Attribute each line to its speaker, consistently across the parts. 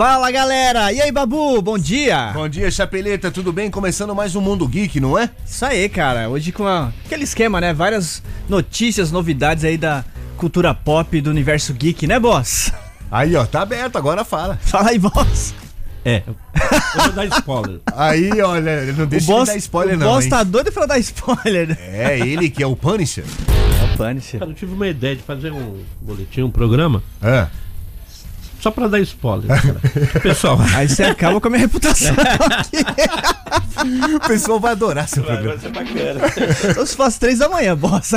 Speaker 1: Fala galera! E aí, Babu? Bom dia!
Speaker 2: Bom dia, Chapeleta, tudo bem? Começando mais um Mundo Geek, não é?
Speaker 1: Isso aí, cara. Hoje com a- aquele esquema, né? Várias notícias, novidades aí da cultura pop do universo geek, né, boss?
Speaker 2: Aí, ó, tá aberto, agora fala.
Speaker 1: Fala aí, boss.
Speaker 3: É, eu vou dar spoiler.
Speaker 2: Aí, olha, não
Speaker 1: O
Speaker 2: deixa
Speaker 1: boss,
Speaker 2: de dar spoiler
Speaker 1: o
Speaker 2: não,
Speaker 1: boss
Speaker 2: hein?
Speaker 1: tá doido pra dar spoiler. né?
Speaker 2: É, ele que é o Punisher.
Speaker 1: É o Punisher.
Speaker 3: Cara, eu tive uma ideia de fazer um boletim, um programa,
Speaker 2: É.
Speaker 3: só pra dar spoiler. Cara. Pessoal,
Speaker 1: Aí você acaba com a minha reputação.
Speaker 2: O pessoal vai adorar seu
Speaker 3: vai,
Speaker 2: programa.
Speaker 3: vai ser bacana.
Speaker 1: Eu se faço três da manhã, boss.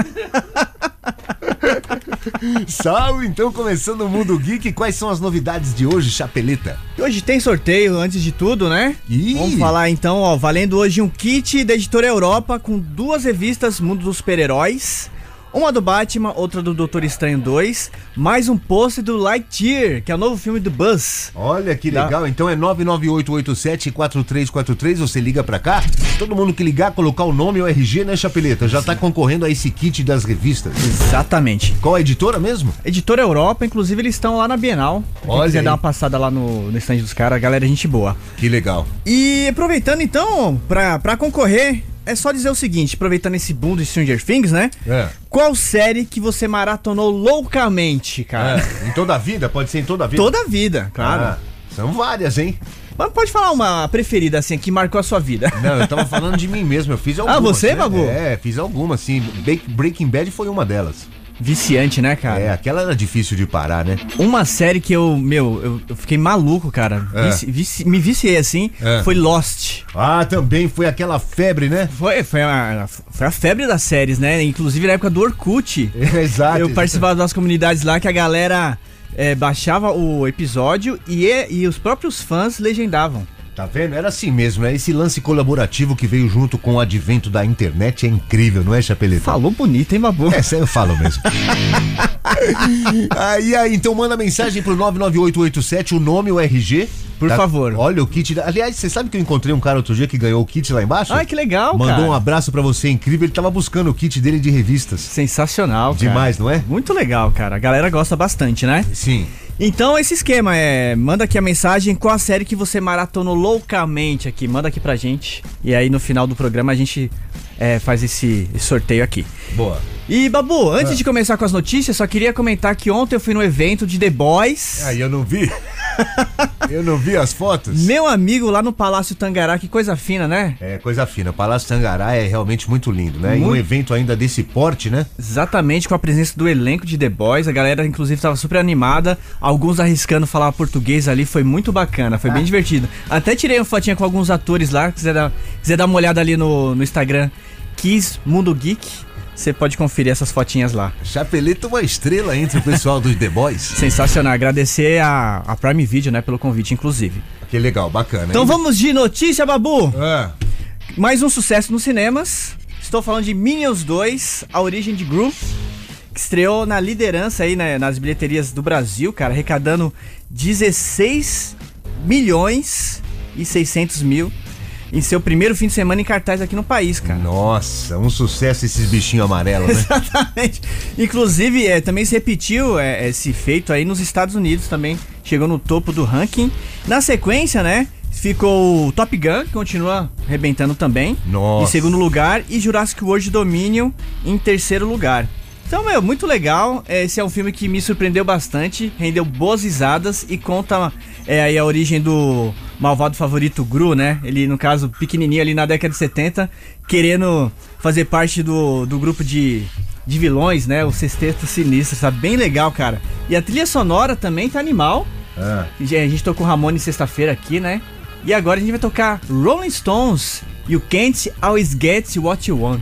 Speaker 2: Salve, então, começando o Mundo Geek. Quais são as novidades de hoje, Chapeleta?
Speaker 1: Hoje tem sorteio, antes de tudo, né?
Speaker 2: Ih.
Speaker 1: Vamos falar então, ó, valendo hoje um kit da editora Europa com duas revistas Mundo dos Super-Heróis. Uma do Batman, outra do Doutor Estranho 2, mais um pôster do Lightyear, que é o novo filme do Buzz.
Speaker 2: Olha que legal, então é 998874343, você liga pra cá. Todo mundo que ligar, colocar o nome e o RG, né, Chapeleta? Já tá concorrendo a esse kit das revistas.
Speaker 1: Exatamente.
Speaker 2: Qual a editora mesmo?
Speaker 1: Editora Europa, inclusive eles estão lá na Bienal. Quem
Speaker 2: Olha
Speaker 1: quiser
Speaker 2: aí.
Speaker 1: dar uma passada lá no, no stand dos caras, a galera é gente boa.
Speaker 2: Que legal.
Speaker 1: E aproveitando então, pra, pra concorrer, é só dizer o seguinte, aproveitando esse boom do Stranger Things, né?
Speaker 2: É.
Speaker 1: Qual série que você maratonou loucamente, cara?
Speaker 2: É, em toda a vida? Pode ser em toda a vida?
Speaker 1: Toda a vida, claro.
Speaker 2: Ah, são várias, hein?
Speaker 1: Mas pode falar uma preferida, assim, que marcou a sua vida.
Speaker 2: Não, eu tava falando de mim mesmo, eu fiz algumas.
Speaker 1: você,
Speaker 2: né?
Speaker 1: Babu?
Speaker 2: É, fiz algumas, sim. Ba- Breaking Bad foi uma delas.
Speaker 1: Viciante, né, cara?
Speaker 2: É, aquela era difícil de parar, né?
Speaker 1: Uma série que eu, meu, eu, eu fiquei maluco, cara.
Speaker 2: É.
Speaker 1: Vici- vici- me viciei, assim,
Speaker 2: É.
Speaker 1: foi Lost.
Speaker 2: Ah, também foi aquela febre, né?
Speaker 1: Foi, foi, a, foi a febre das séries, né? Inclusive na época do Orkut.
Speaker 2: Exato.
Speaker 1: eu participava das comunidades lá que a galera é, baixava o episódio e, e os próprios fãs legendavam.
Speaker 2: Tá vendo? Era assim mesmo, né? Esse lance colaborativo que veio junto com o advento da internet é incrível, não é, Chapeleta?
Speaker 1: Falou bonito, hein, Babu?
Speaker 2: É, eu falo mesmo. aí, aí, então manda mensagem pro 99887, o nome, o RG.
Speaker 1: Por favor.
Speaker 2: Olha o kit. da- Aliás, você sabe que eu encontrei um cara outro dia que ganhou o kit lá embaixo?
Speaker 1: Ai, que legal,
Speaker 2: Mandou
Speaker 1: cara.
Speaker 2: um abraço pra você incrível. Ele tava buscando o kit dele de revistas.
Speaker 1: Sensacional, cara.
Speaker 2: Demais, não é?
Speaker 1: Muito legal, cara. A galera gosta bastante, né?
Speaker 2: Sim.
Speaker 1: Então, esse esquema é. Manda aqui a mensagem qual a série que você maratonou loucamente aqui. Manda aqui pra gente. E aí, no final do programa, a gente é, faz esse, esse sorteio aqui.
Speaker 2: Boa.
Speaker 1: E, Babu, antes
Speaker 2: Ah.
Speaker 1: de começar com as notícias, só queria comentar que ontem eu fui no evento de The Boys.
Speaker 2: Aí eu não vi. eu não vi as fotos.
Speaker 1: Meu amigo lá no Palácio Tangará, que coisa fina, né?
Speaker 2: É, coisa fina. O Palácio Tangará é realmente muito lindo, né? E um
Speaker 1: Muito.
Speaker 2: evento ainda desse porte, né?
Speaker 1: Exatamente, com a presença do elenco de The Boys. A galera, inclusive, tava super animada. Alguns arriscando falar português ali. Foi muito bacana, foi
Speaker 2: Ah.
Speaker 1: bem divertido. Até tirei uma fotinha com alguns atores lá. Quiser dar, quiser dar uma olhada ali no, no Instagram, Kiss Mundo Geek. Você pode conferir essas fotinhas lá.
Speaker 2: Chapeleta é uma estrela entre o pessoal dos The Boys.
Speaker 1: Sensacional. Agradecer a, a Prime Video, né, pelo convite, inclusive.
Speaker 2: Que legal, bacana.
Speaker 1: Então
Speaker 2: hein?
Speaker 1: vamos de notícia, Babu.
Speaker 2: Ah,
Speaker 1: Mais um sucesso nos cinemas. Estou falando de Minions 2, A Origem de Gru, que estreou na liderança aí né, nas bilheterias do Brasil, cara, arrecadando 16 milhões e 600 mil em seu primeiro fim de semana em cartaz aqui no país, cara.
Speaker 2: nossa, um sucesso esses bichinhos amarelos, né?
Speaker 1: Exatamente. Inclusive, é, também se repetiu é, esse feito aí nos Estados Unidos também. Chegou no topo do ranking. Na sequência, né? Ficou o Top Gun, que continua arrebentando também.
Speaker 2: Nossa.
Speaker 1: Em segundo lugar. E Jurassic World Dominion em terceiro lugar. Então, meu, muito legal. Esse é um filme que me surpreendeu bastante. Rendeu boas risadas e conta é, aí a origem do malvado favorito Gru, né? Ele, no caso, pequenininho ali na década de 70, querendo fazer parte do, do grupo de, de vilões, né? O Sexteto Sinistro, tá bem legal, cara. E a trilha sonora também tá animal.
Speaker 2: Ah,
Speaker 1: A gente tocou Ramone sexta-feira aqui, né? E agora a gente vai tocar Rolling Stones You Can't Always Get What You Want.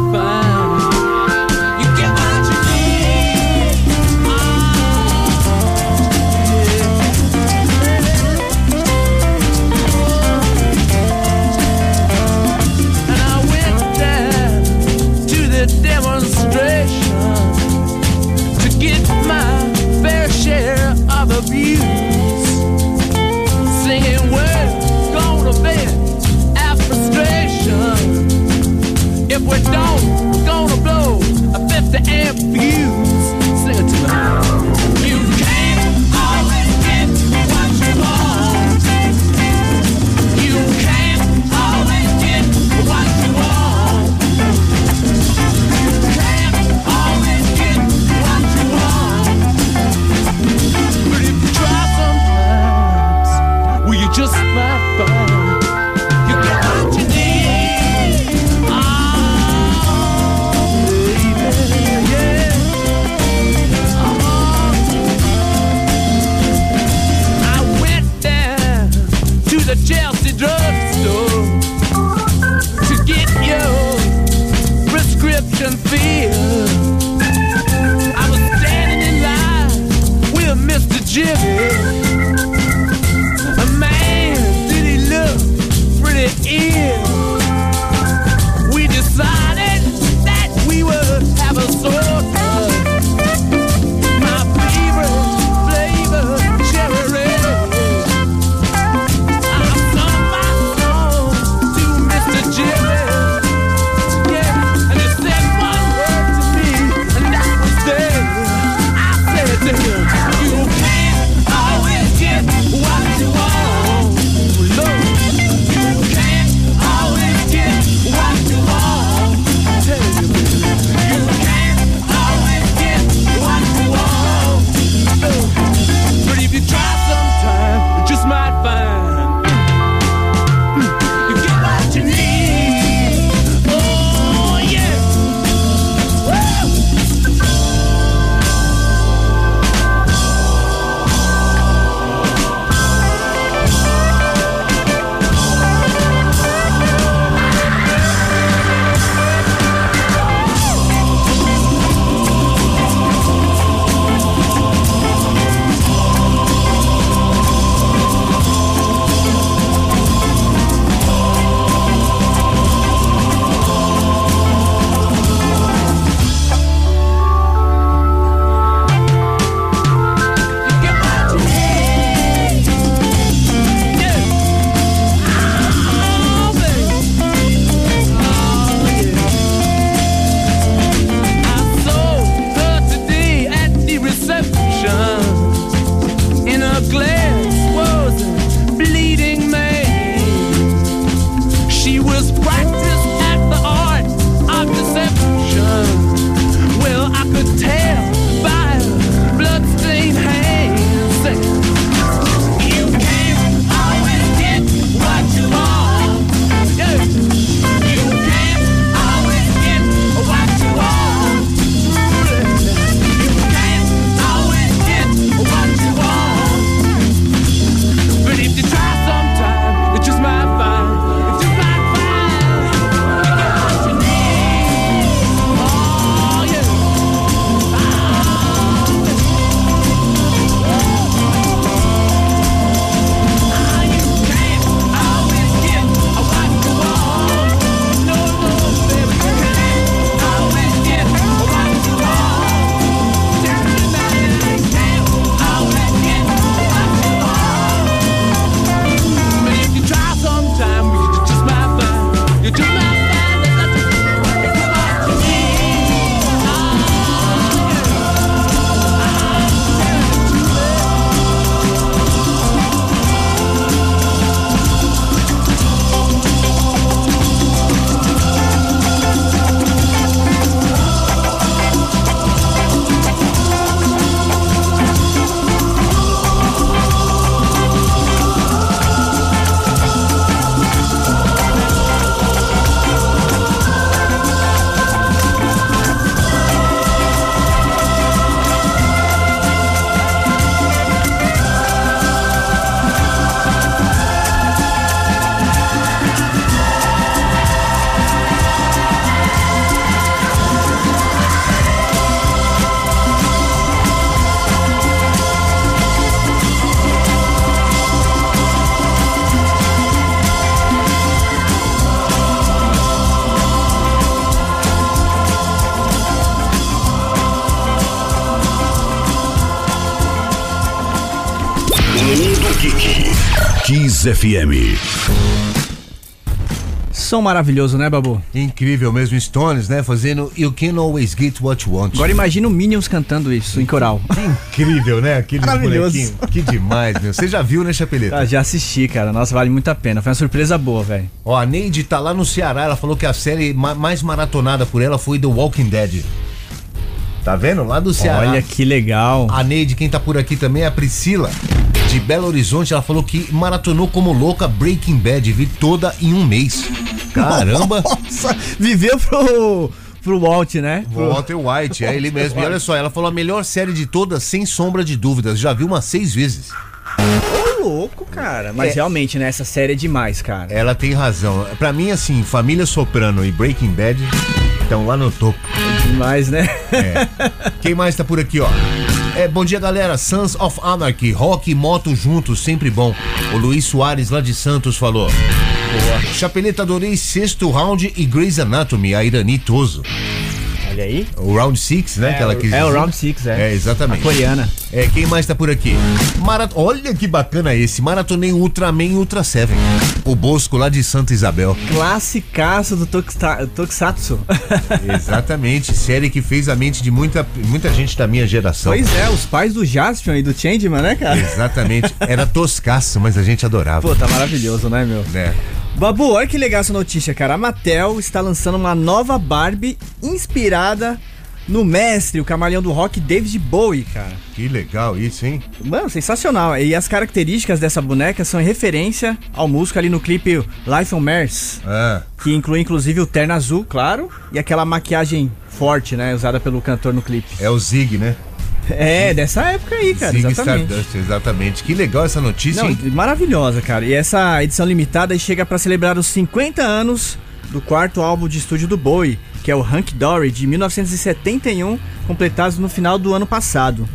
Speaker 4: FM.
Speaker 1: Som maravilhoso, né, Babu?
Speaker 2: Incrível mesmo, Stones, né? Fazendo You Can Always Get What You Want.
Speaker 1: Agora imagina o Minions cantando isso em coral.
Speaker 2: Incrível, né? Aquele
Speaker 1: Maravilhoso.
Speaker 2: bonequinho. Que demais, meu. Você já viu, né, Chapeleta?
Speaker 1: Ah, já assisti, cara. Nossa, vale muito a pena. Foi uma surpresa boa, velho.
Speaker 2: Ó, a Neide tá lá no Ceará, ela falou que a série ma- mais maratonada por ela foi The Walking Dead. Tá vendo? Lá do Ceará.
Speaker 1: Olha que legal.
Speaker 2: A Neide, quem tá por aqui também é a Priscila, de Belo Horizonte. Ela falou que maratonou como louca Breaking Bad, vi toda em um mês. Caramba!
Speaker 1: Nossa, viveu pro, pro Walt, né? Pro-
Speaker 2: Walter White, é ele mesmo. E olha só, ela falou a melhor série de todas, sem sombra de dúvidas. Já viu umas seis vezes.
Speaker 1: Ô, louco, cara. Mas
Speaker 2: É.
Speaker 1: realmente, né? Essa série é demais, cara.
Speaker 2: Ela tem razão. Pra mim, assim, Família Soprano e Breaking Bad estão lá no topo.
Speaker 1: É demais, né?
Speaker 2: Quem mais tá por aqui, ó? É, bom dia, galera. Sons of Anarchy, rock e moto juntos, sempre bom. O Luiz Soares, lá de Santos, falou. Boa. Chapeleta, adorei sexto round e Grey's Anatomy, a Irani Toso.
Speaker 1: Olha aí.
Speaker 2: O round six, né? que ela quis
Speaker 1: é o. Round Six, é.
Speaker 2: É, exatamente.
Speaker 1: A coreana.
Speaker 2: É, quem mais tá por aqui? Marat... Olha que bacana esse. Maratonei Ultraman e Ultra Seven. O Bosco lá de Santa Isabel.
Speaker 1: Classicaço do Tokusatsu.
Speaker 2: Exatamente. Série que fez a mente de muita, muita gente da minha geração.
Speaker 1: pois é, os pais do Jaspion e do Changeman, né, cara?
Speaker 2: Exatamente. Era toscaço, mas a gente adorava.
Speaker 1: Pô, tá maravilhoso, né, meu?
Speaker 2: Né?
Speaker 1: Babu, olha que legal essa notícia, cara. A Mattel está lançando uma nova Barbie inspirada no mestre, o camaleão do rock David Bowie, cara.
Speaker 2: Que legal isso, hein?
Speaker 1: Mano, sensacional. E as características dessa boneca são em referência ao músico ali no clipe Life on Mars,
Speaker 2: Ah,
Speaker 1: que inclui inclusive o terno azul, claro, e aquela maquiagem forte, né, usada pelo cantor no clipe.
Speaker 2: é o Zig, né?
Speaker 1: É, dessa época aí, cara,
Speaker 2: Zig
Speaker 1: exatamente.
Speaker 2: Stardust, exatamente. Que legal essa notícia,
Speaker 1: Não,
Speaker 2: hein?
Speaker 1: maravilhosa, cara. E essa edição limitada chega pra celebrar os 50 anos do quarto álbum de estúdio do Bowie, que é o Hank Dory, de 1971, completados no final do ano passado.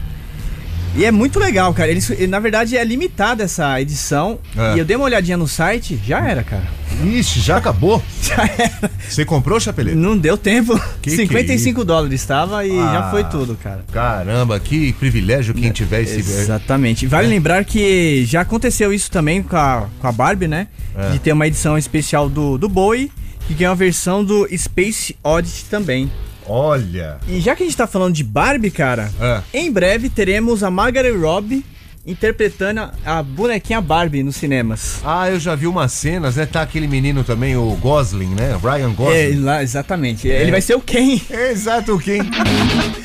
Speaker 1: E é muito legal, cara. Eles, na verdade, é limitada essa edição.
Speaker 2: É.
Speaker 1: E eu dei uma olhadinha no site, já era, cara.
Speaker 2: Ixi, já acabou?
Speaker 1: Já era.
Speaker 2: Você comprou, Chapeleiro?
Speaker 1: Não deu tempo.
Speaker 2: Que que
Speaker 1: 55 dólares estava e
Speaker 2: Ah.
Speaker 1: já foi tudo, cara.
Speaker 2: Caramba, que privilégio quem tiver esse.
Speaker 1: Exatamente. Vale lembrar que já aconteceu isso também com a, com a Barbie, né?
Speaker 2: É.
Speaker 1: De ter uma edição especial do, do Bowie, que ganhou a versão do Space Oddity também.
Speaker 2: Olha.
Speaker 1: E já que a gente tá falando de Barbie, cara,
Speaker 2: É.
Speaker 1: em breve teremos a Margaret Robbie interpretando a- bonequinha Barbie nos cinemas.
Speaker 2: Ah, eu já vi umas cenas, né? Tá aquele menino também, o Gosling, né? Ryan
Speaker 1: É,
Speaker 2: Gosling.
Speaker 1: lá, exatamente. Ele vai ser o Ken.
Speaker 2: É. Exato, quem?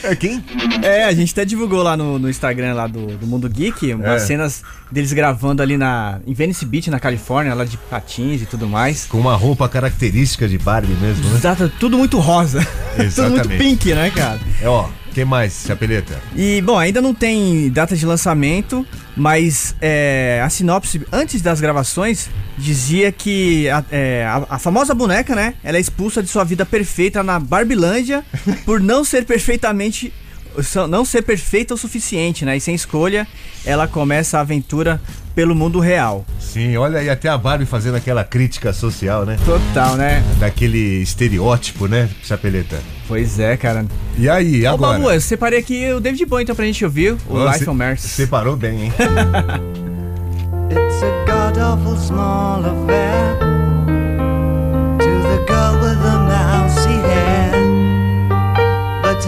Speaker 2: é quem?
Speaker 1: É, a gente até divulgou lá no, no Instagram lá do, do Mundo Geek umas
Speaker 2: É.
Speaker 1: cenas deles gravando ali na, em Venice Beach, na Califórnia, lá de patins e tudo mais.
Speaker 2: Com uma roupa característica de Barbie mesmo, né?
Speaker 1: Exato, tudo muito rosa. tudo muito
Speaker 2: Exatamente.
Speaker 1: pink, né, cara?
Speaker 2: É, ó, que mais, Chapeleta?
Speaker 1: E, bom, ainda não tem data de lançamento, mas é, a sinopse, antes das gravações, dizia que a, é, a- a famosa boneca, né? Ela é expulsa de sua vida perfeita na Barbilândia por não ser perfeitamente. Não ser perfeita o suficiente, né? E sem escolha, ela começa a aventura pelo mundo real.
Speaker 2: Sim, olha aí até a Barbie fazendo aquela crítica social, né?
Speaker 1: Total, né?
Speaker 2: Daquele estereótipo, né, Chapeleta?
Speaker 1: Pois é, cara.
Speaker 2: E aí,
Speaker 1: Ô,
Speaker 2: agora?
Speaker 1: Babu, eu separei aqui o David Bowie então pra gente ouvir, o
Speaker 2: Ó,
Speaker 1: Life on Mars.
Speaker 2: Separou bem, hein?
Speaker 5: It's a god awful small affair to the girl with the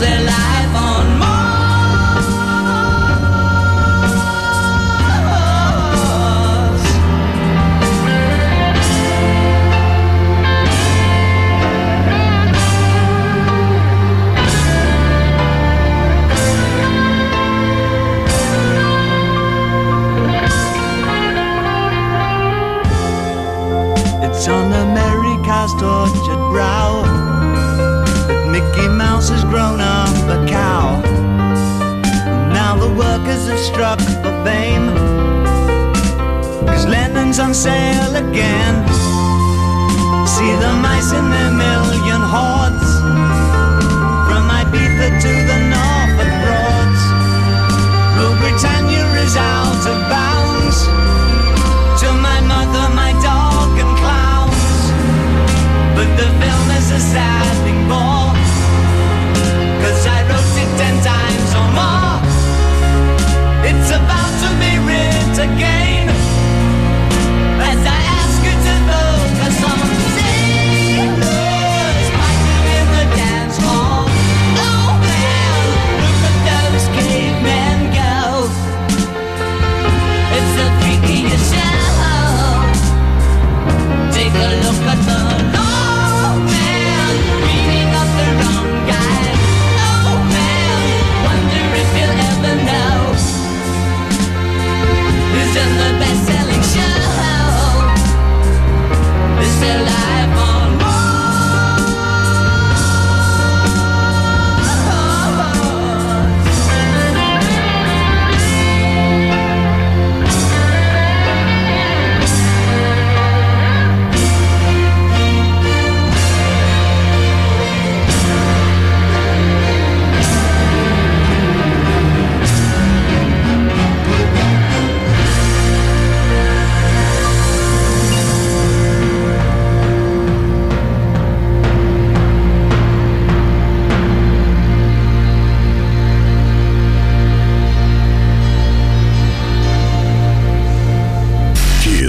Speaker 5: their lives. Have struck for fame. Cause Lennon's on sale again. See the mice in their million hordes.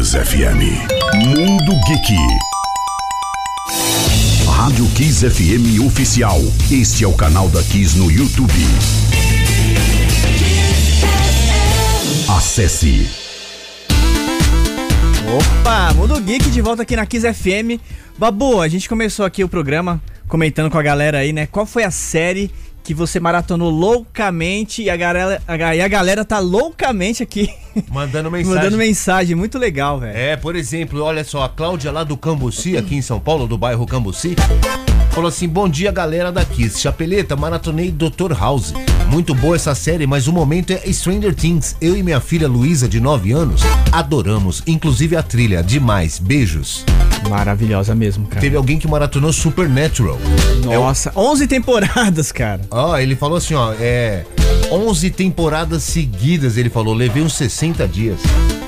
Speaker 4: Kiss FM. Mundo Geek. Rádio Kiss FM Oficial. Este é o canal da Kiss no YouTube. Acesse.
Speaker 1: Opa, Mundo Geek de volta aqui na Kiss FM. Babu, a gente começou aqui o programa comentando com a galera aí, né? Qual foi a série que você maratonou loucamente e a galera, a, e a galera tá loucamente aqui
Speaker 2: Mandando mensagem.
Speaker 1: mandando mensagem. Muito legal, velho.
Speaker 2: É, por exemplo, olha só, a Cláudia lá do Cambuci, aqui em São Paulo, do bairro Cambuci, falou assim: Bom dia, galera da Kiss. Chapeleta, maratonei Dr. House. Muito boa essa série, mas o momento é Stranger Things. Eu e minha filha Luísa, de 9 anos, adoramos, inclusive a trilha. Demais. Beijos.
Speaker 1: Maravilhosa mesmo, cara.
Speaker 2: Teve alguém que maratonou Supernatural.
Speaker 1: Nossa, 11 temporadas, cara.
Speaker 2: Ó, ele falou assim, ó, é 11 temporadas seguidas, ele falou, levei uns 60 dias.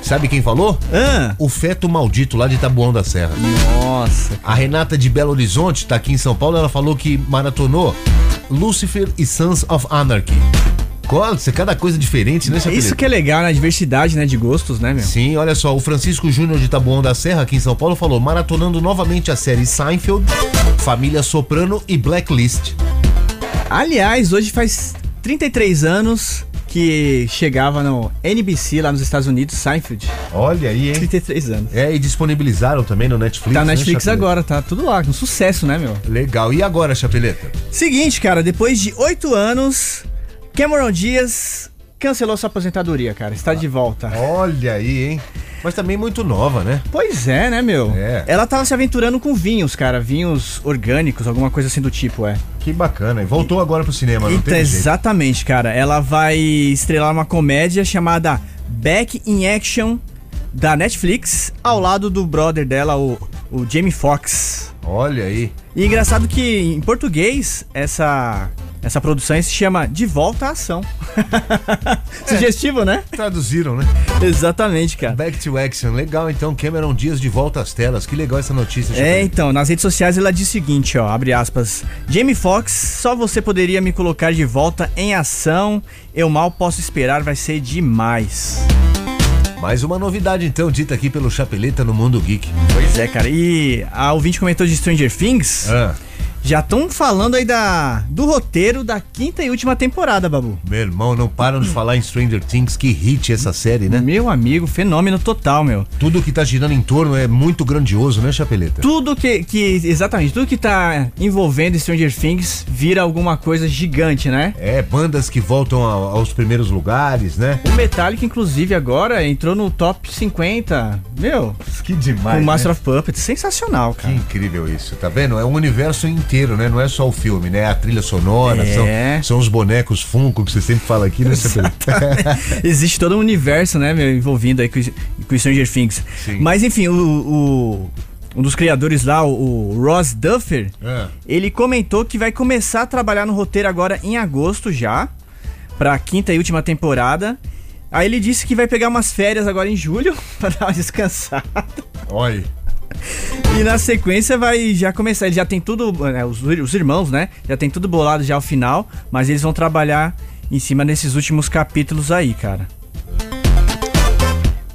Speaker 2: Sabe quem falou?
Speaker 1: Ah,
Speaker 2: O feto maldito lá de Tabuão da Serra.
Speaker 1: nossa.
Speaker 2: A Renata de Belo Horizonte, tá aqui em São Paulo, ela falou que maratonou Lucifer e Sons of Anarchy. Isso é cada coisa diferente, né, Chapeleta?
Speaker 1: Isso que é legal, né? A diversidade, né? De gostos, né, meu?
Speaker 2: Sim, olha só, o Francisco Júnior de Tabuão da Serra, aqui em São Paulo, falou: maratonando novamente a série Seinfeld, Família Soprano e Blacklist.
Speaker 1: Aliás, hoje faz 33 anos que chegava no NBC lá nos Estados Unidos, Seinfeld.
Speaker 2: Olha aí, hein?
Speaker 1: 33 anos.
Speaker 2: É, e disponibilizaram também no Netflix.
Speaker 1: Tá na
Speaker 2: né,
Speaker 1: Netflix
Speaker 2: Chapeleta?
Speaker 1: agora, tá tudo lá, um sucesso, né, meu?
Speaker 2: Legal. E agora, Chapeleta?
Speaker 1: Seguinte, cara, depois de oito anos, Cameron Diaz cancelou sua aposentadoria, cara. Está de volta.
Speaker 2: Olha aí, hein? Mas também muito nova, né?
Speaker 1: Pois é, né, meu?
Speaker 2: É.
Speaker 1: Ela tava se aventurando com vinhos, cara. Vinhos orgânicos, alguma coisa assim do tipo, é.
Speaker 2: Que bacana. E voltou agora pro cinema, não tem jeito.
Speaker 1: exatamente, cara. Ela vai estrelar uma comédia chamada Back in Action da Netflix, ao lado do brother dela, o, o Jamie Foxx.
Speaker 2: Olha aí.
Speaker 1: E engraçado que em português essa essa produção se chama De Volta à Ação. Sugestivo, né?
Speaker 2: Traduziram, né?
Speaker 1: Exatamente, cara.
Speaker 2: Back to Action. Legal, então. Cameron Dias de volta às telas. Que legal essa notícia.
Speaker 1: É, então, nas redes sociais ela diz o seguinte, ó, abre aspas. Jamie Foxx, só você poderia me colocar de volta em ação. Eu mal posso esperar, vai ser demais.
Speaker 2: Mais uma novidade, então, dita aqui pelo Chapeleta no Mundo Geek.
Speaker 1: Pois é, cara. E a ouvinte comentou de Stranger Things.
Speaker 2: Ah,
Speaker 1: Já estão falando aí da, do roteiro da quinta e última temporada, Babu.
Speaker 2: Meu irmão, não param de falar em Stranger Things, que hit essa série, né?
Speaker 1: Meu amigo, fenômeno total, meu.
Speaker 2: Tudo que tá girando em torno é muito grandioso, né, Chapeleta?
Speaker 1: Tudo que, que. Exatamente, tudo que tá envolvendo Stranger Things vira alguma coisa gigante, né?
Speaker 2: É, bandas que voltam a- aos primeiros lugares, né?
Speaker 1: O Metallica, inclusive, agora entrou no top 50. Meu,
Speaker 2: Que demais.
Speaker 1: o Master of Puppets. Sensacional,
Speaker 2: Que
Speaker 1: cara.
Speaker 2: incrível isso, tá vendo? É um universo inteiro, né? Não é só o filme, né? A trilha sonora,
Speaker 1: É.
Speaker 2: são, são os bonecos Funko que você sempre fala aqui, né?
Speaker 1: Existe todo um universo, né, meu, envolvido aí com, com Stranger Things.
Speaker 2: Sim.
Speaker 1: Mas enfim, o, o- um dos criadores lá, o, Ross Duffer,
Speaker 2: É.
Speaker 1: ele comentou que vai começar a trabalhar no roteiro agora em agosto já, pra quinta e última temporada. Aí ele disse que vai pegar umas férias agora em julho pra dar uma descansada.
Speaker 2: Olha.
Speaker 1: E na sequência vai já começar. Ele já tem tudo, né, os, os irmãos, né? Já tem tudo bolado já ao final, mas eles vão trabalhar em cima desses últimos capítulos aí, cara.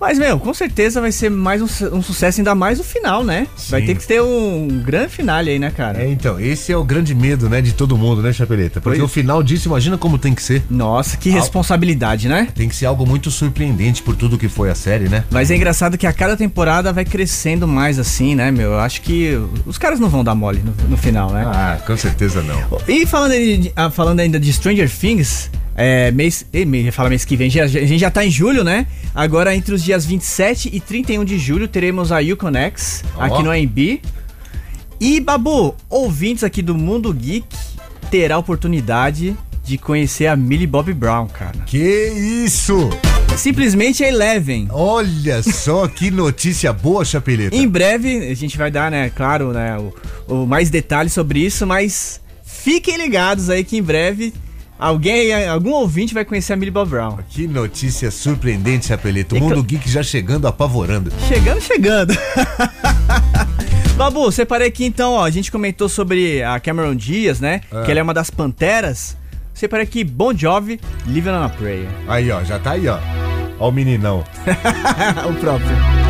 Speaker 1: Mas, meu, com certeza vai ser mais um, um sucesso, ainda mais o final, né? Vai
Speaker 2: Sim.
Speaker 1: ter que ter um grande finale aí, né, cara?
Speaker 2: É, então, esse é o grande medo, né, de todo mundo, né, Chapeleta? Porque
Speaker 1: Pois.
Speaker 2: o final disso, imagina como tem que ser.
Speaker 1: Nossa, que responsabilidade, né?
Speaker 2: Tem que ser algo muito surpreendente por tudo que foi a série, né?
Speaker 1: Mas é engraçado que a cada temporada vai crescendo mais assim, né, meu? Eu acho que os caras não vão dar mole no, no final, né?
Speaker 2: Ah, com certeza não.
Speaker 1: E falando, de- ah, falando ainda de Stranger Things, é, mês, me- fala mês que vem, a gente já tá em julho, né? Agora, entre os dias 27 e 31 de julho, teremos a Yukon X
Speaker 2: Ó.
Speaker 1: aqui no AMB. E, Babu, ouvintes aqui do Mundo Geek terá a oportunidade de conhecer a Millie Bob Brown, cara.
Speaker 2: Que isso!
Speaker 1: Simplesmente a Eleven.
Speaker 2: Olha só que notícia boa, Chapeleta.
Speaker 1: Em breve, a gente vai dar, né, claro, né, o, o mais detalhes sobre isso, mas fiquem ligados aí que em breve alguém, algum ouvinte vai conhecer a Millie Bob Brown.
Speaker 2: Que notícia surpreendente, Chapeleta. O mundo geek já chegando, apavorando.
Speaker 1: Chegando, chegando. Babu, separei aqui então, ó, a gente comentou sobre a Cameron Diaz, né, que ela é uma das panteras. Separei aqui Bon Jovi, Living on a Prayer.
Speaker 2: Aí, ó, já tá aí, ó. Ó o meninão.
Speaker 1: o próprio.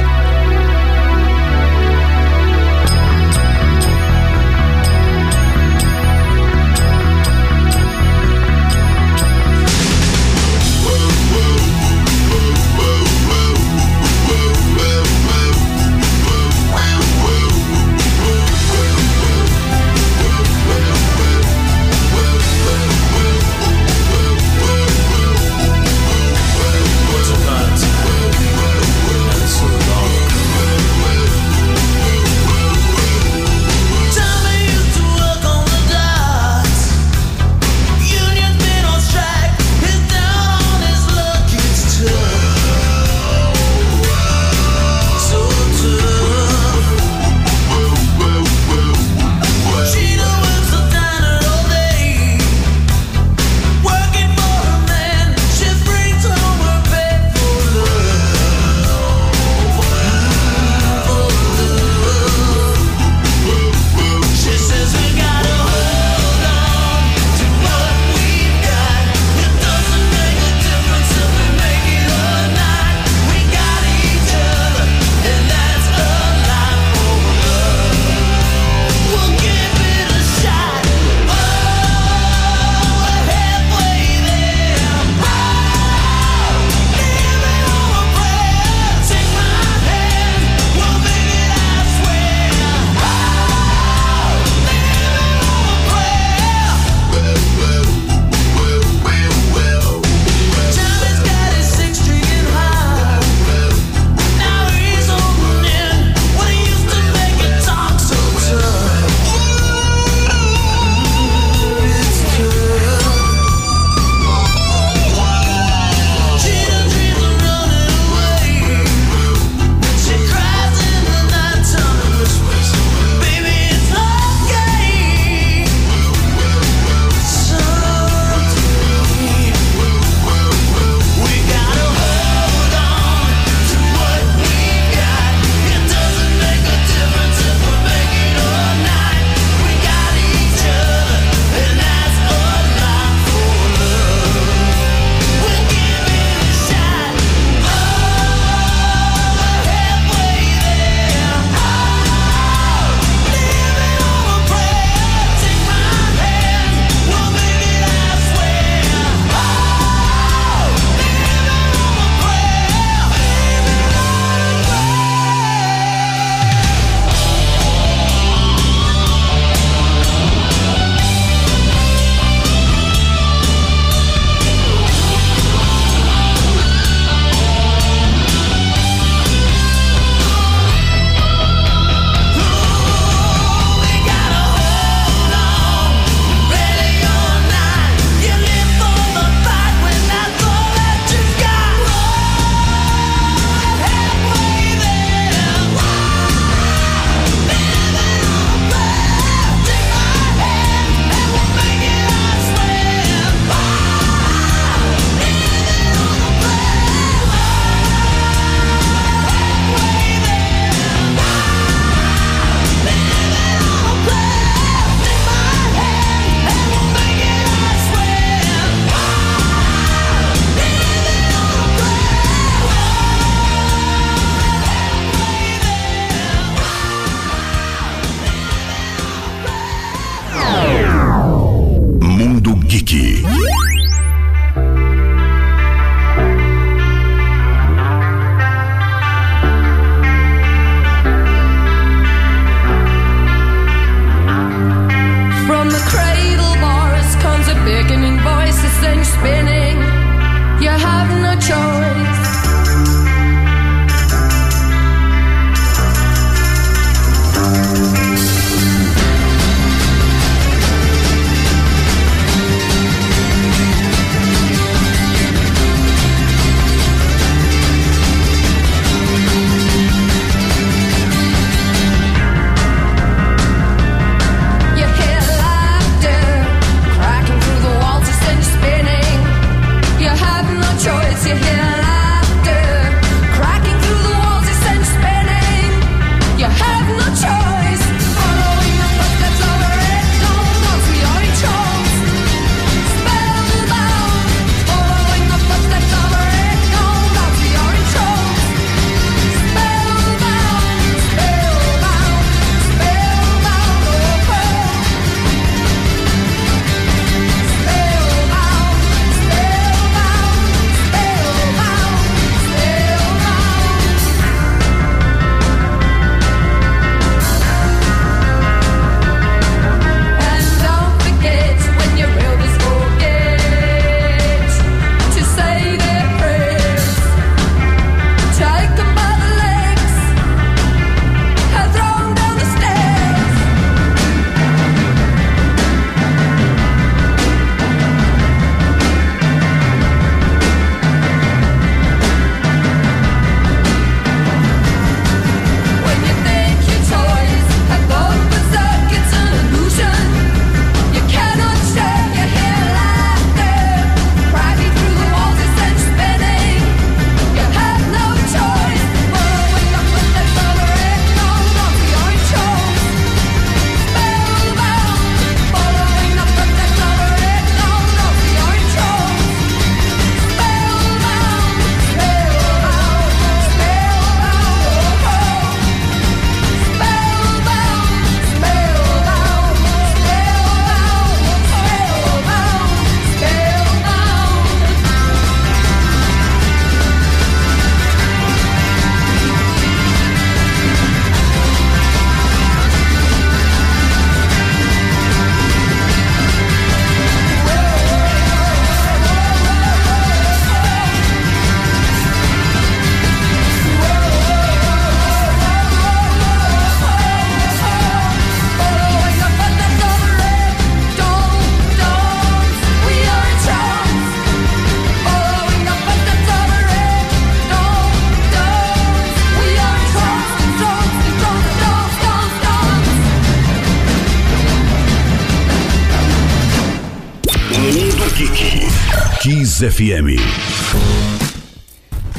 Speaker 4: FM.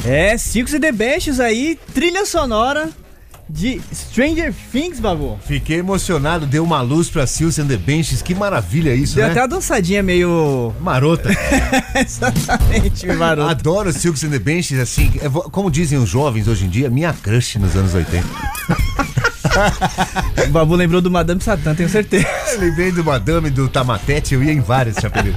Speaker 1: É, Silks e The Benches aí, trilha sonora de Stranger Things, babu.
Speaker 2: Fiquei emocionado, deu uma luz pra Sills and the Benches. Que maravilha isso,
Speaker 1: Deu
Speaker 2: né?
Speaker 1: até uma dançadinha meio.
Speaker 2: Marota.
Speaker 1: Exatamente, maroto.
Speaker 2: Adoro Silks and the Benches, assim, é como dizem os jovens hoje em dia, minha crush nos anos 80.
Speaker 1: O Babu lembrou do Madame Satã, tenho certeza.
Speaker 2: Lembrei do Madame, do Tamatete, eu ia em vários, Chapeleiro.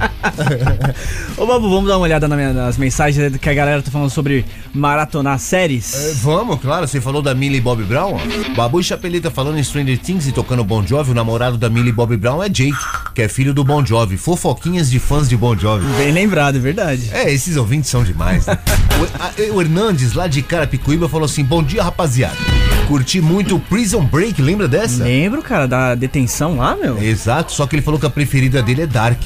Speaker 1: Ô Babu, vamos dar uma olhada na minha- nas mensagens que a galera tá falando sobre maratonar séries?
Speaker 2: É, vamos, claro, você falou da Millie Bobby Brown, ó. Babu e Chapeleta falando em Stranger Things e tocando Bon Jovi, o namorado da Millie Bobby Brown é Jake, que é filho do Bon Jovi. Fofoquinhas de fãs de Bon Jovi.
Speaker 1: Bem lembrado, é verdade.
Speaker 2: É, esses ouvintes são demais, né? o, a- o Hernandes, lá de Carapicuíba, falou assim: Bom dia, rapaziada. Curti muito o Prison Break, lembra dessa?
Speaker 1: Lembro, cara, da detenção lá, meu.
Speaker 2: Exato, só que ele falou que a preferida dele é Dark.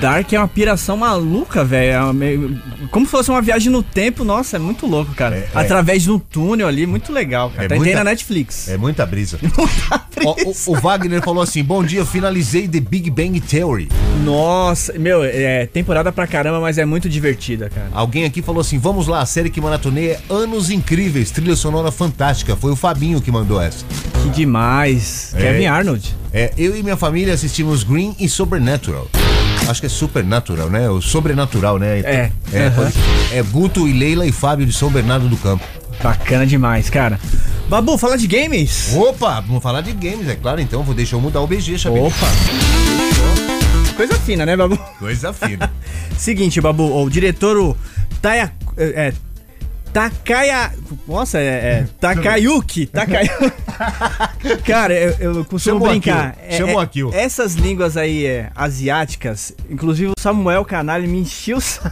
Speaker 1: Dark é uma piração maluca, velho. É meio- Como se fosse uma viagem no tempo, nossa, é muito louco, cara.
Speaker 2: É, é.
Speaker 1: Através de um túnel ali, muito legal, cara.
Speaker 2: É
Speaker 1: tá
Speaker 2: muita-
Speaker 1: na Netflix.
Speaker 2: É muita brisa. Ó, o, o Wagner falou assim: Bom dia, finalizei The Big Bang Theory.
Speaker 1: Nossa, meu, é temporada pra caramba, mas é muito divertida, cara.
Speaker 2: Alguém aqui falou assim: Vamos lá, a série que maratonei é Anos Incríveis, trilha sonora fantástica. Foi o Fabinho que mandou essa.
Speaker 1: Que demais.
Speaker 2: É.
Speaker 1: Kevin Arnold.
Speaker 2: É, eu e minha família assistimos Green e Supernatural. Acho que é Supernatural, né? O sobrenatural, né?
Speaker 1: É.
Speaker 2: É, pode- é Guto e Leila e Fábio de São Bernardo do Campo.
Speaker 1: Bacana demais, cara. Babu, fala de games.
Speaker 2: Opa, vamos falar de games, é claro, então vou deixar eu mudar o BG, Xabi.
Speaker 1: Opa. Coisa fina, né, Babu?
Speaker 2: Coisa fina.
Speaker 1: Seguinte, Babu, o diretor o Taya, é, Takaya. Nossa, é. é Takayuki. Takayuki. Cara, eu, eu costumo
Speaker 2: Chamou
Speaker 1: brincar.
Speaker 2: aquilo,
Speaker 1: é-
Speaker 2: chamou
Speaker 1: é-
Speaker 2: aquilo.
Speaker 1: Essas línguas aí é, asiáticas, inclusive o Samuel Canalha me encheu o saco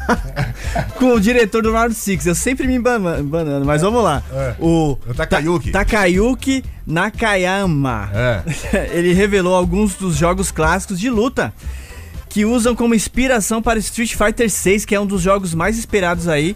Speaker 1: com o diretor do Round Six. Eu sempre me embanando, mas vamos lá.
Speaker 2: É.
Speaker 1: O,
Speaker 2: O Takayuki.
Speaker 1: Ta- Takayuki Nakayama.
Speaker 2: É.
Speaker 1: Ele revelou alguns dos jogos clássicos de luta que usam como inspiração para Street Fighter 6, que é um dos jogos mais esperados aí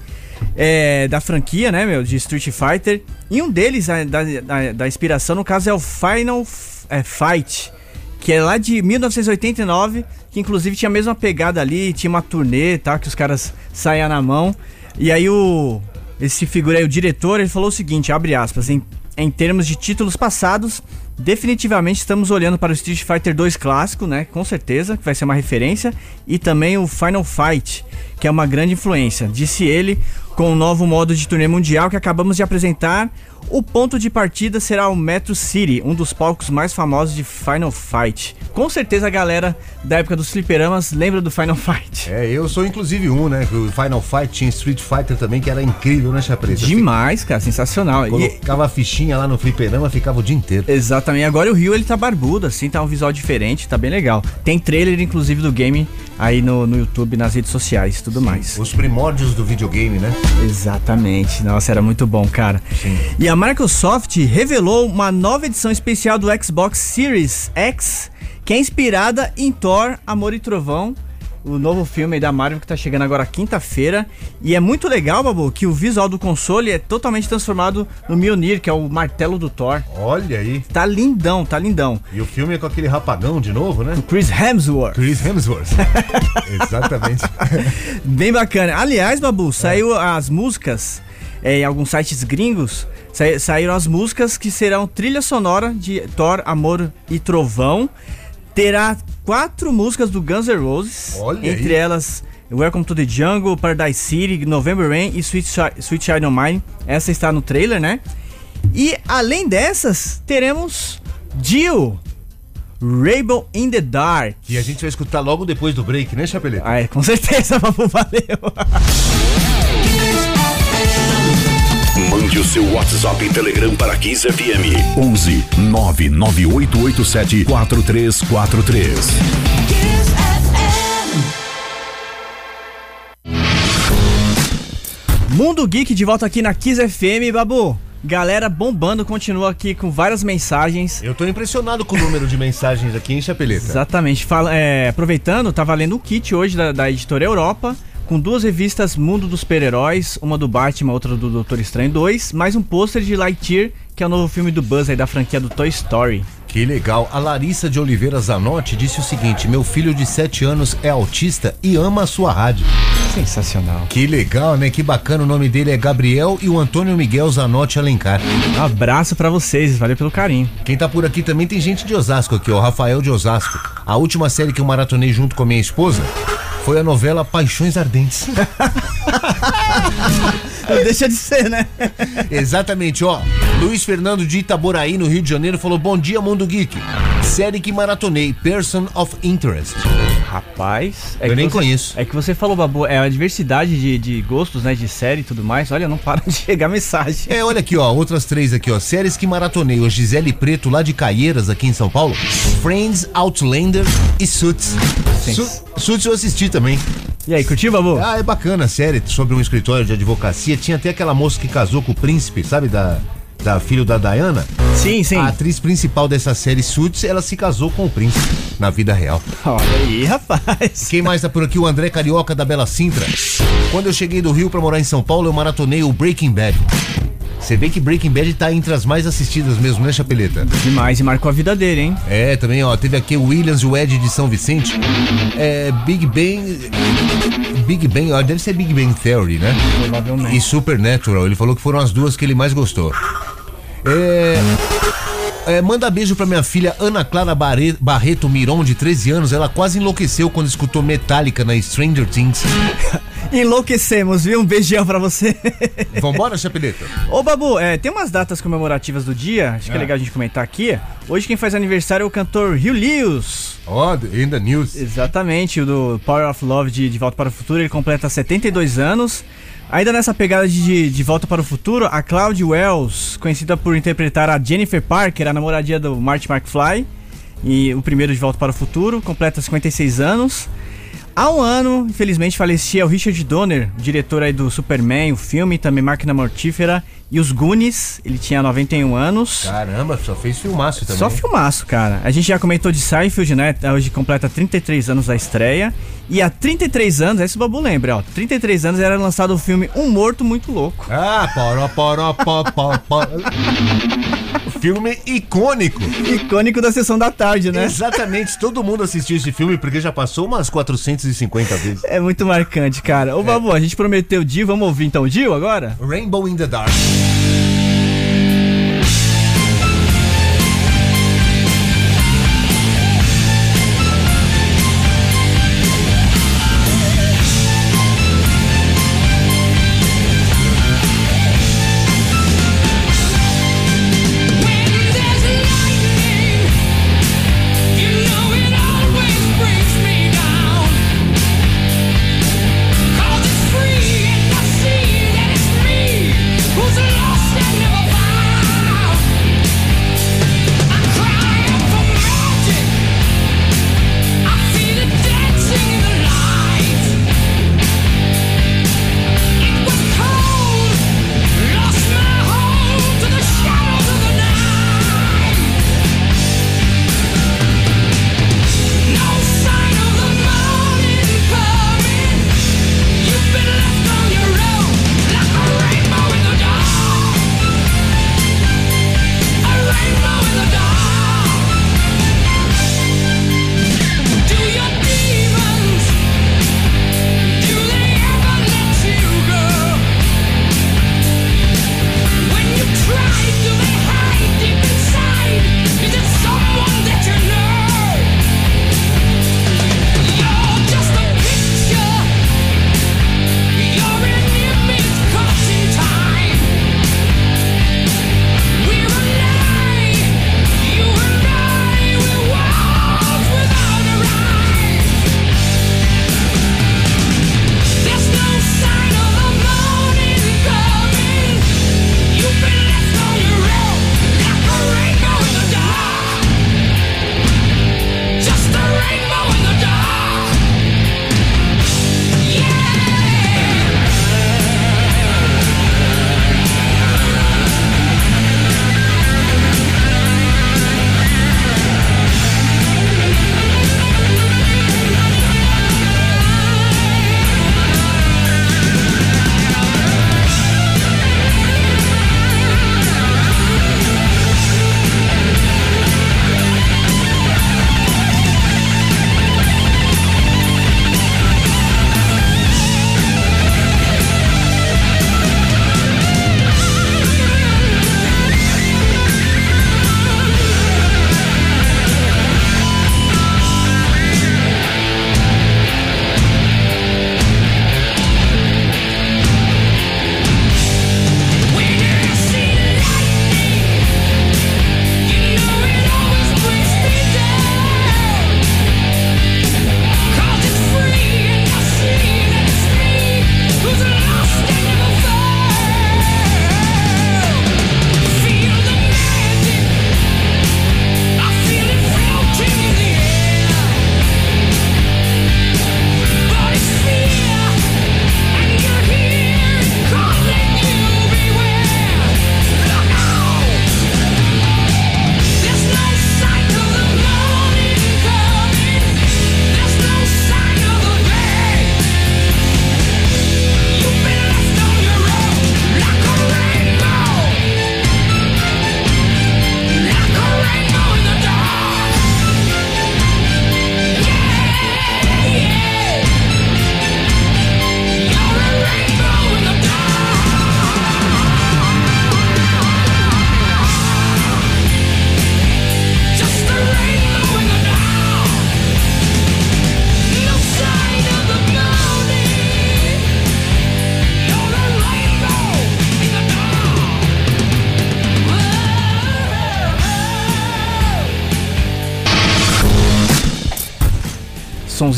Speaker 1: é, da franquia, né, meu, de Street Fighter. E um deles, a- da, da, da inspiração, no caso, é o Final F- é, Fight, que é lá de 1989, que inclusive tinha a mesma pegada ali, tinha uma turnê, tá, que os caras saíam na mão. E aí o esse figura aí, o diretor, ele falou o seguinte, abre aspas, em, em termos de títulos passados, definitivamente estamos olhando para o Street Fighter 2 clássico, né? Com certeza, que vai ser uma referência, e também o Final Fight, que é uma grande influência, disse ele, com o novo modo de turnê mundial que acabamos de apresentar. O ponto de partida será o Metro City, um dos palcos mais famosos de Final Fight. Com certeza a galera da época dos fliperamas lembra do Final Fight.
Speaker 2: É, eu sou inclusive um, né? O Final Fight tinha Street Fighter também, que era incrível, né, Chapreta?
Speaker 1: Demais, cara, sensacional. E-
Speaker 2: Colocava a fichinha lá no fliperama, ficava o dia inteiro.
Speaker 1: Exatamente. Agora o Rio ele tá barbudo, assim, tá um visual diferente, tá bem legal. Tem trailer, inclusive, do game aí no, no YouTube, nas redes sociais e tudo mais.
Speaker 2: Os primórdios do videogame, né?
Speaker 1: Exatamente. Nossa, era muito bom, cara. E a Microsoft revelou uma nova edição especial do Xbox Series X, que é inspirada em Thor, Amor e Trovão. O novo filme da Marvel que tá chegando agora quinta-feira. E é muito legal, Babu, que o visual do console é totalmente transformado no Mjolnir, que é o martelo do Thor.
Speaker 2: Olha aí.
Speaker 1: Tá lindão, tá lindão.
Speaker 2: E o filme é com aquele rapagão de novo, né?
Speaker 1: Chris Hemsworth.
Speaker 2: Chris Hemsworth. Exatamente.
Speaker 1: Bem bacana. Aliás, Babu, saiu as músicas é, em alguns sites gringos. sa- saíram as músicas que serão trilha sonora de Thor, Amor e Trovão. Terá quatro músicas do Guns N' Roses.
Speaker 2: Olha
Speaker 1: entre
Speaker 2: aí.
Speaker 1: elas Welcome to the Jungle, Paradise City, November Rain e Sweet, Chi- Sweet Child O' Mine. Essa está no trailer, né? E além dessas, teremos Dio, Rainbow in the Dark.
Speaker 2: E a gente vai escutar logo depois do break, né, Chapeleta?
Speaker 1: Ah, é, com certeza, Babu, valeu.
Speaker 4: Mande o seu WhatsApp e Telegram para Kiss FM 11 99887 4343.
Speaker 1: Mundo Geek de volta aqui na Kiss FM, Babu. Galera bombando, continua aqui com várias mensagens.
Speaker 2: Eu tô impressionado com o número de mensagens aqui, hein, Chapeleta?
Speaker 1: Exatamente. Fala, é, aproveitando, tá valendo o kit hoje da, da editora Europa, com duas revistas Mundo dos Super-Heróis, uma do Batman, outra do Doutor Estranho 2, mais um pôster de Lightyear, que é o novo filme do Buzz aí da franquia do Toy Story.
Speaker 2: Que legal. A Larissa de Oliveira Zanotti disse o seguinte: meu filho de 7 anos é autista e ama a sua rádio.
Speaker 1: Sensacional.
Speaker 2: Que legal, né? Que bacana. O nome dele é Gabriel e o Antônio Miguel Zanotti Alencar.
Speaker 1: Um abraço pra vocês, valeu pelo carinho.
Speaker 2: Quem tá por aqui também tem gente de Osasco aqui, ó. Rafael de Osasco. A última série que eu maratonei junto com a minha esposa foi a novela Paixões Ardentes.
Speaker 1: Não deixa de ser, né?
Speaker 2: Exatamente, ó. Luiz Fernando de Itaboraí, no Rio de Janeiro, falou: Bom dia, Mundo Geek. Série que maratonei, Person of Interest.
Speaker 1: Rapaz, é
Speaker 2: Eu
Speaker 1: que
Speaker 2: nem
Speaker 1: você-
Speaker 2: conheço.
Speaker 1: É que você falou, Babu, é a diversidade de, de gostos, né? De série e tudo mais. Olha, não para de chegar mensagem.
Speaker 2: É, olha aqui, ó, outras três aqui, ó. Séries que maratonei, o Gisele Preto, lá de Caieiras, aqui em São Paulo. Friends, Outlander e Suits. Su Suits eu assisti também.
Speaker 1: E aí, curtiu, Babu?
Speaker 2: Ah, é bacana a série sobre um escritório de advocacia. Tinha até aquela moça que casou com o príncipe, sabe? Da, da filho da Diana.
Speaker 1: Sim, sim.
Speaker 2: A atriz principal dessa série Suits, ela se casou com o príncipe na vida real.
Speaker 1: Olha aí, rapaz.
Speaker 2: Quem mais tá por aqui? O André Carioca da Bela Sintra. Quando eu cheguei do Rio pra morar em São Paulo, eu maratonei o Breaking Bad. Você vê que Breaking Bad tá entre as mais assistidas mesmo, né, Chapeleta?
Speaker 1: Demais, e marcou a vida dele, hein?
Speaker 2: É, também, ó, teve aqui o Williams e o Ed de São Vicente. É, Big Bang. Big Bang, ó, deve ser Big Bang Theory, né?
Speaker 1: Provavelmente.
Speaker 2: E Supernatural. Ele falou que foram as duas que ele mais gostou. É. é, manda beijo pra minha filha Ana Clara Barre- Barreto Miron, de 13 anos. Ela quase enlouqueceu quando escutou Metallica na Stranger Things.
Speaker 1: Enlouquecemos, viu? Um beijão pra você.
Speaker 2: Vambora, Chapeleta?
Speaker 1: Ô, Babu, é, tem umas datas comemorativas do dia, acho que é
Speaker 2: É.
Speaker 1: legal a gente comentar aqui. Hoje quem faz aniversário é o cantor Hugh Lewis.
Speaker 2: Ó, in the news.
Speaker 1: Exatamente, o do Power of Love de De Volta para o Futuro, ele completa 72 anos. Ainda nessa pegada de De Volta para o Futuro, a Claudia Wells, conhecida por interpretar a Jennifer Parker, a namoradinha do Marty McFly, e o primeiro De Volta para o Futuro, completa 56 anos. Há um ano, infelizmente, falecia o Richard Donner, diretor aí do Superman, o filme, também Máquina Mortífera e os Goonies, ele tinha 91 anos.
Speaker 2: Caramba, só fez filmaço também.
Speaker 1: Só filmaço, cara. A gente já comentou de Seinfeld, né? Hoje completa 33 anos da estreia. E há 33 anos, esse Babu lembra, ó. 33 anos era lançado o filme Um Morto Muito Louco.
Speaker 2: Ah, poró, poró, pó, pó. Filme icônico.
Speaker 1: Icônico da sessão da tarde, né?
Speaker 2: Exatamente, todo mundo assistiu esse filme porque já passou umas 450 vezes.
Speaker 1: É muito marcante, cara. Ô, Babu, a gente prometeu o Dio, vamos ouvir então o Dio agora?
Speaker 2: Rainbow in the Dark.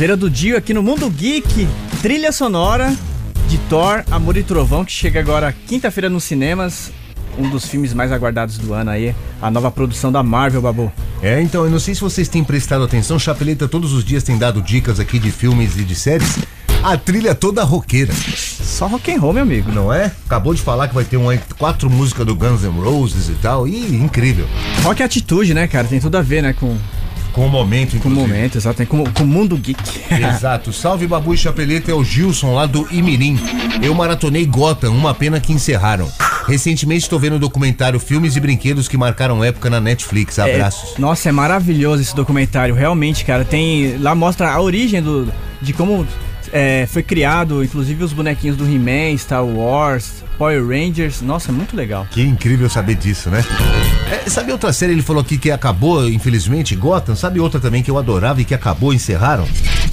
Speaker 1: Sonzeira do Dio aqui no Mundo Geek, trilha sonora de Thor, Amor e Trovão, que chega agora quinta-feira nos cinemas. Um dos filmes mais aguardados do ano aí, a nova produção da Marvel, Babu.
Speaker 2: É, então, eu não sei se vocês têm prestado atenção, Chapeleta todos os dias tem dado dicas aqui de filmes e de séries. A trilha toda roqueira,
Speaker 1: Só rock and roll, meu amigo.
Speaker 2: não é? Acabou de falar que vai ter uma, quatro músicas do Guns N' Roses e tal, e incrível.
Speaker 1: Rock atitude, né, cara? Tem tudo a ver, né, com,
Speaker 2: Com o momento,
Speaker 1: com o
Speaker 2: inclusive.
Speaker 1: momento, exato, com, com o mundo geek.
Speaker 2: Exato. Salve Babu e Chapeleta, é o Gilson lá do Imirim. Eu maratonei Gotham, uma pena que encerraram. Recentemente estou vendo o documentário Filmes e Brinquedos que marcaram época na Netflix.
Speaker 1: É,
Speaker 2: Abraços.
Speaker 1: nossa, é maravilhoso esse documentário, realmente, cara. Tem. Lá mostra a origem do, de como é, foi criado, inclusive os bonequinhos do He-Man, Star Wars, Power Rangers. Nossa, é muito legal.
Speaker 2: Que incrível saber disso, né? É, sabe outra série, ele falou aqui que acabou, infelizmente, Gotham? Sabe outra também que eu adorava e que acabou, encerraram?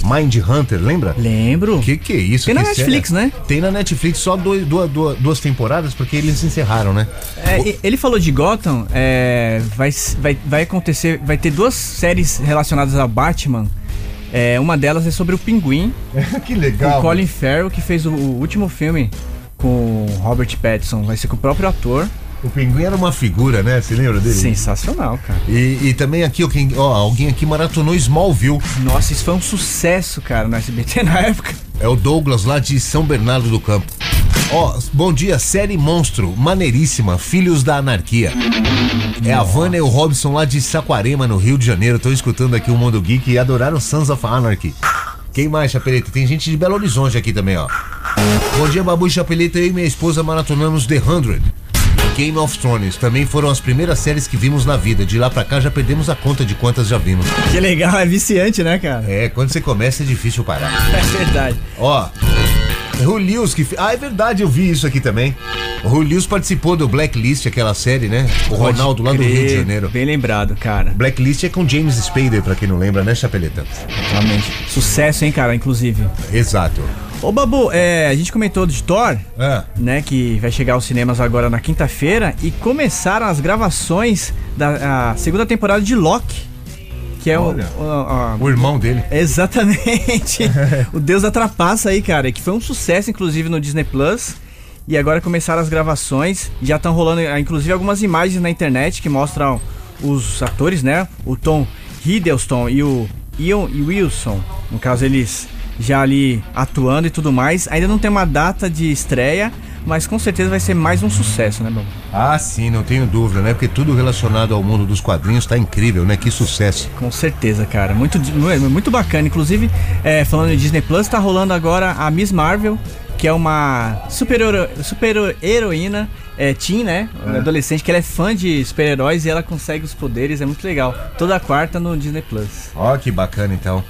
Speaker 2: Mind Hunter, lembra?
Speaker 1: Lembro.
Speaker 2: Que que é isso?
Speaker 1: Tem na
Speaker 2: Que
Speaker 1: Netflix,
Speaker 2: série?
Speaker 1: né?
Speaker 2: Tem na Netflix só dois- duas, duas, duas temporadas, porque eles encerraram, né?
Speaker 1: É, e- ele falou de Gotham, é, vai, vai, vai acontecer, vai ter duas séries relacionadas ao Batman. É, uma delas é sobre o Pinguim,
Speaker 2: que legal.
Speaker 1: o Colin Farrell, que fez o, o último filme com o Robert Pattinson. Vai ser com o próprio ator.
Speaker 2: O Pinguim era uma figura, né? Você lembra dele?
Speaker 1: Sensacional, cara.
Speaker 2: E, e também aqui, ó, alguém aqui maratonou Smallville.
Speaker 1: Nossa, isso foi um sucesso, cara, no SBT na época.
Speaker 2: É o Douglas lá de São Bernardo do Campo. Ó, bom dia, série Monstro, maneiríssima, Filhos da Anarquia. É a Vânia e o Robson lá de Saquarema, no Rio de Janeiro. Estão escutando aqui o Mundo Geek e adoraram Sons of Anarchy. Quem mais, Chapeleta? Tem gente de Belo Horizonte aqui também, ó. Bom dia, Babu e Chapeleta. Eu e minha esposa maratonamos The 100. Game of Thrones também foram as primeiras séries que vimos na vida. De lá pra cá já perdemos a conta de quantas já vimos.
Speaker 1: Que legal, é viciante, né, cara?
Speaker 2: É, quando você começa é difícil parar.
Speaker 1: É verdade.
Speaker 2: Ó, Lewis que. Ah, é verdade, eu vi isso aqui também. O Lewis participou do Blacklist, aquela série, né? O Ronaldo lá do Rio de Janeiro.
Speaker 1: Bem lembrado, cara.
Speaker 2: Blacklist é com James Spader, pra quem não lembra, né, Chapeleta?
Speaker 1: Realmente. Sucesso, hein, cara, inclusive.
Speaker 2: Exato.
Speaker 1: Ô, Babu, é, a gente comentou de Thor,
Speaker 2: Ah,
Speaker 1: né, que vai chegar aos cinemas agora na quinta-feira e começaram as gravações da segunda temporada de Loki, que é o, o-
Speaker 2: o irmão dele.
Speaker 1: Exatamente. o Deus da Trapaça aí, cara, que foi um sucesso, inclusive, no Disney Plus. E agora começaram as gravações. Já estão rolando, ah, inclusive, algumas imagens na internet que mostram os atores, né? O Tom Hiddleston e o Ian Wilson. No caso, eles já ali atuando e tudo mais. Ainda não tem uma data de estreia, mas com certeza vai ser mais um sucesso, né, Babu?
Speaker 2: Ah, sim, não tenho dúvida, né? Porque tudo relacionado ao mundo dos quadrinhos tá incrível, né? Que sucesso.
Speaker 1: Com certeza, cara. Muito, muito bacana. Inclusive, é, falando em Disney Plus, tá rolando agora a Miss Marvel, que é uma super, super heroína, é, teen, né? Uma adolescente que ela é fã de super-heróis e ela consegue os poderes, é muito legal. Toda quarta no Disney Plus.
Speaker 2: Ó, que bacana então.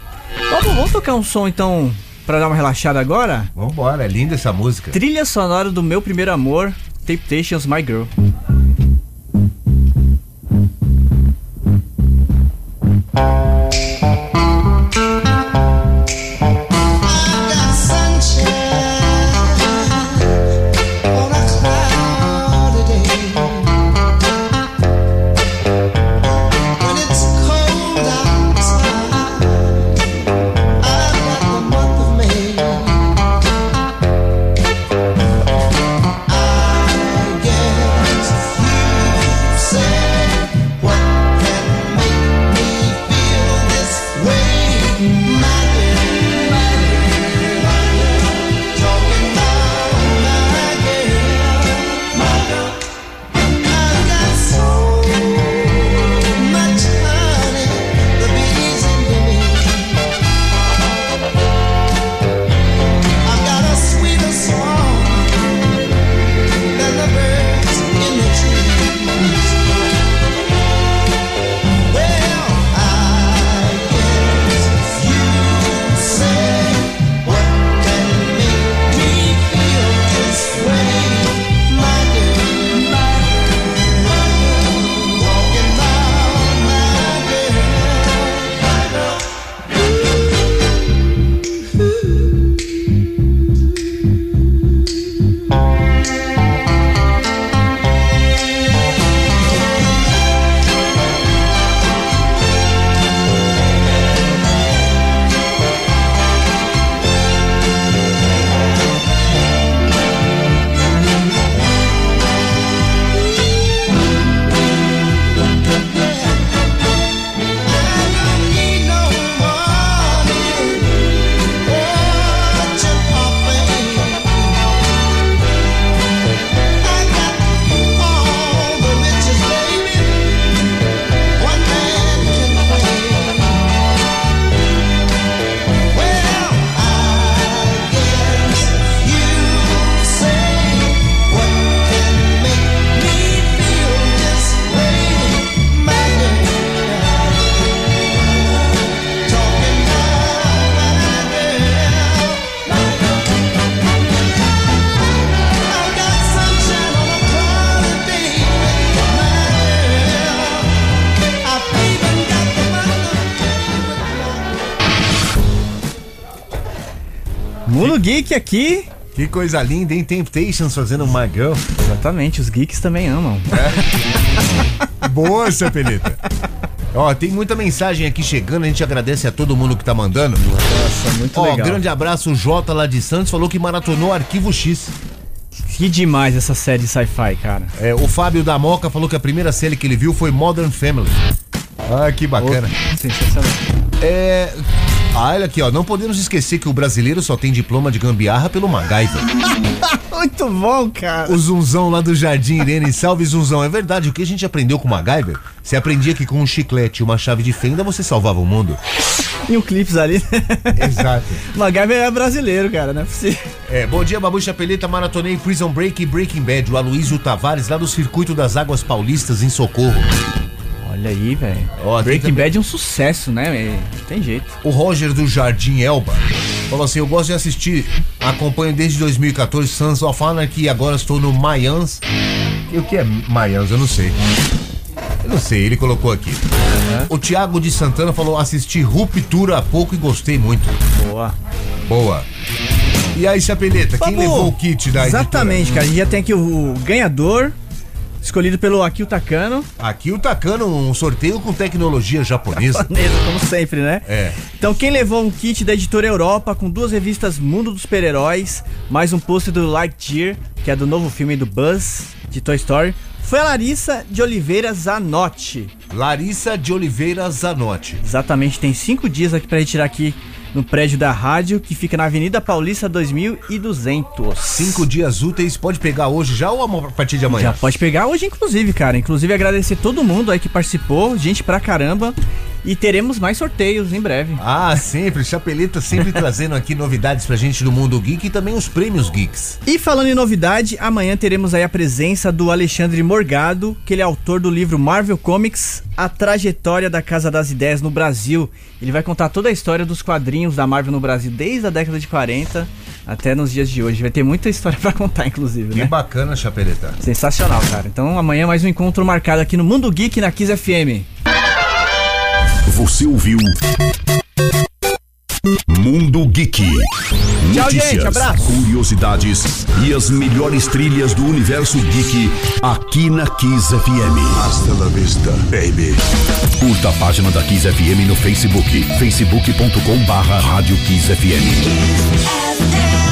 Speaker 1: Vamos, vamos tocar um som então pra dar uma relaxada agora?
Speaker 2: Vambora, é linda essa música.
Speaker 1: Trilha sonora do meu primeiro amor, Temptations My Girl. Geek aqui.
Speaker 2: Que coisa linda, hein? Temptations fazendo My Girl.
Speaker 1: Exatamente, os geeks também amam.
Speaker 2: Boa, Chapeleta. Ó, tem muita mensagem aqui chegando, a gente agradece a todo mundo que tá mandando.
Speaker 1: Nossa, muito
Speaker 2: Ó,
Speaker 1: legal.
Speaker 2: grande abraço, o Jota lá de Santos falou que maratonou Arquivo X.
Speaker 1: Que demais essa série de sci-fi, cara.
Speaker 2: É, o Fábio da Moca falou que a primeira série que ele viu foi Modern Family. Ah, que bacana.
Speaker 1: Sensacional.
Speaker 2: É. Ah, olha aqui, ó. Não podemos esquecer que o brasileiro só tem diploma de gambiarra pelo MacGyver.
Speaker 1: Muito bom, cara.
Speaker 2: O Zunzão lá do Jardim Irene, salve Zunzão. É verdade, o que a gente aprendeu com o MacGyver? Você aprendia que com um chiclete e uma chave de fenda você salvava o mundo.
Speaker 1: E um clipes ali.
Speaker 2: Exato.
Speaker 1: MacGyver é brasileiro, cara, não é
Speaker 2: bom dia, Babu Chapeleta. Maratonei Prison Break e Breaking Bad. O Aloysio Tavares, lá do Circuito das Águas Paulistas, em Socorro.
Speaker 1: Olha aí, velho.
Speaker 2: Tem
Speaker 1: Breaking Bad é um sucesso, né? Não tem jeito.
Speaker 2: O Roger do Jardim Elba falou assim: Eu gosto de assistir, acompanho desde 2014 Sons of Anarchy e agora estou no Mayans. E o que é Mayans? Eu não sei. Eu não sei, ele colocou aqui. O Thiago de Santana falou: assisti Ruptura há pouco e gostei muito.
Speaker 1: Boa.
Speaker 2: Boa. E aí, Chapeleta, quem levou o kit da
Speaker 1: Exatamente, cara. A gente já tem aqui o ganhador, escolhido pelo Akil Takano.
Speaker 2: editora? Aqui o Tacano, um sorteio com tecnologia japonesa.
Speaker 1: Japonesa, como sempre, né?
Speaker 2: É.
Speaker 1: Então, quem levou um kit da editora Europa com duas revistas Mundo dos Super-Heróis, mais um pôster do Lightyear, que é do novo filme do Buzz, de Toy Story, foi a Larissa de Oliveira Zanotti.
Speaker 2: Larissa de Oliveira Zanotti.
Speaker 1: Exatamente, tem cinco dias aqui pra retirar aqui no prédio da rádio, que fica na Avenida Paulista 2200.
Speaker 2: Cinco dias úteis, pode pegar hoje já ou a partir de amanhã?
Speaker 1: Já pode pegar hoje, inclusive, cara. Inclusive, agradecer todo mundo aí que participou, gente pra caramba. E teremos mais sorteios em breve.
Speaker 2: Ah, sempre. Chapeleta sempre trazendo aqui novidades pra gente do mundo geek e também os prêmios geeks.
Speaker 1: E falando em novidade, amanhã teremos aí a presença do Alexandre Morgado, que ele é autor do livro Marvel Comics, A Trajetória da Casa das Ideias no Brasil. Ele vai contar toda a história dos quadrinhos da Marvel no Brasil, desde a década de 40 até nos dias de hoje. Vai ter muita história pra contar, inclusive,
Speaker 2: Que
Speaker 1: né?
Speaker 2: bacana, Chapeleta.
Speaker 1: Sensacional, cara. Então amanhã mais um encontro marcado aqui no Mundo Geek na Kiss FM.
Speaker 4: Você ouviu Mundo Geek.
Speaker 1: Tchau,
Speaker 4: Notícias,
Speaker 1: gente. Abraço.
Speaker 4: curiosidades e as melhores trilhas do universo geek aqui na Kiss FM.
Speaker 6: Hasta la vista, baby.
Speaker 4: Curta a página da Kiss FM no Facebook, facebook.com barra Rádio Kiss FM.
Speaker 7: FM.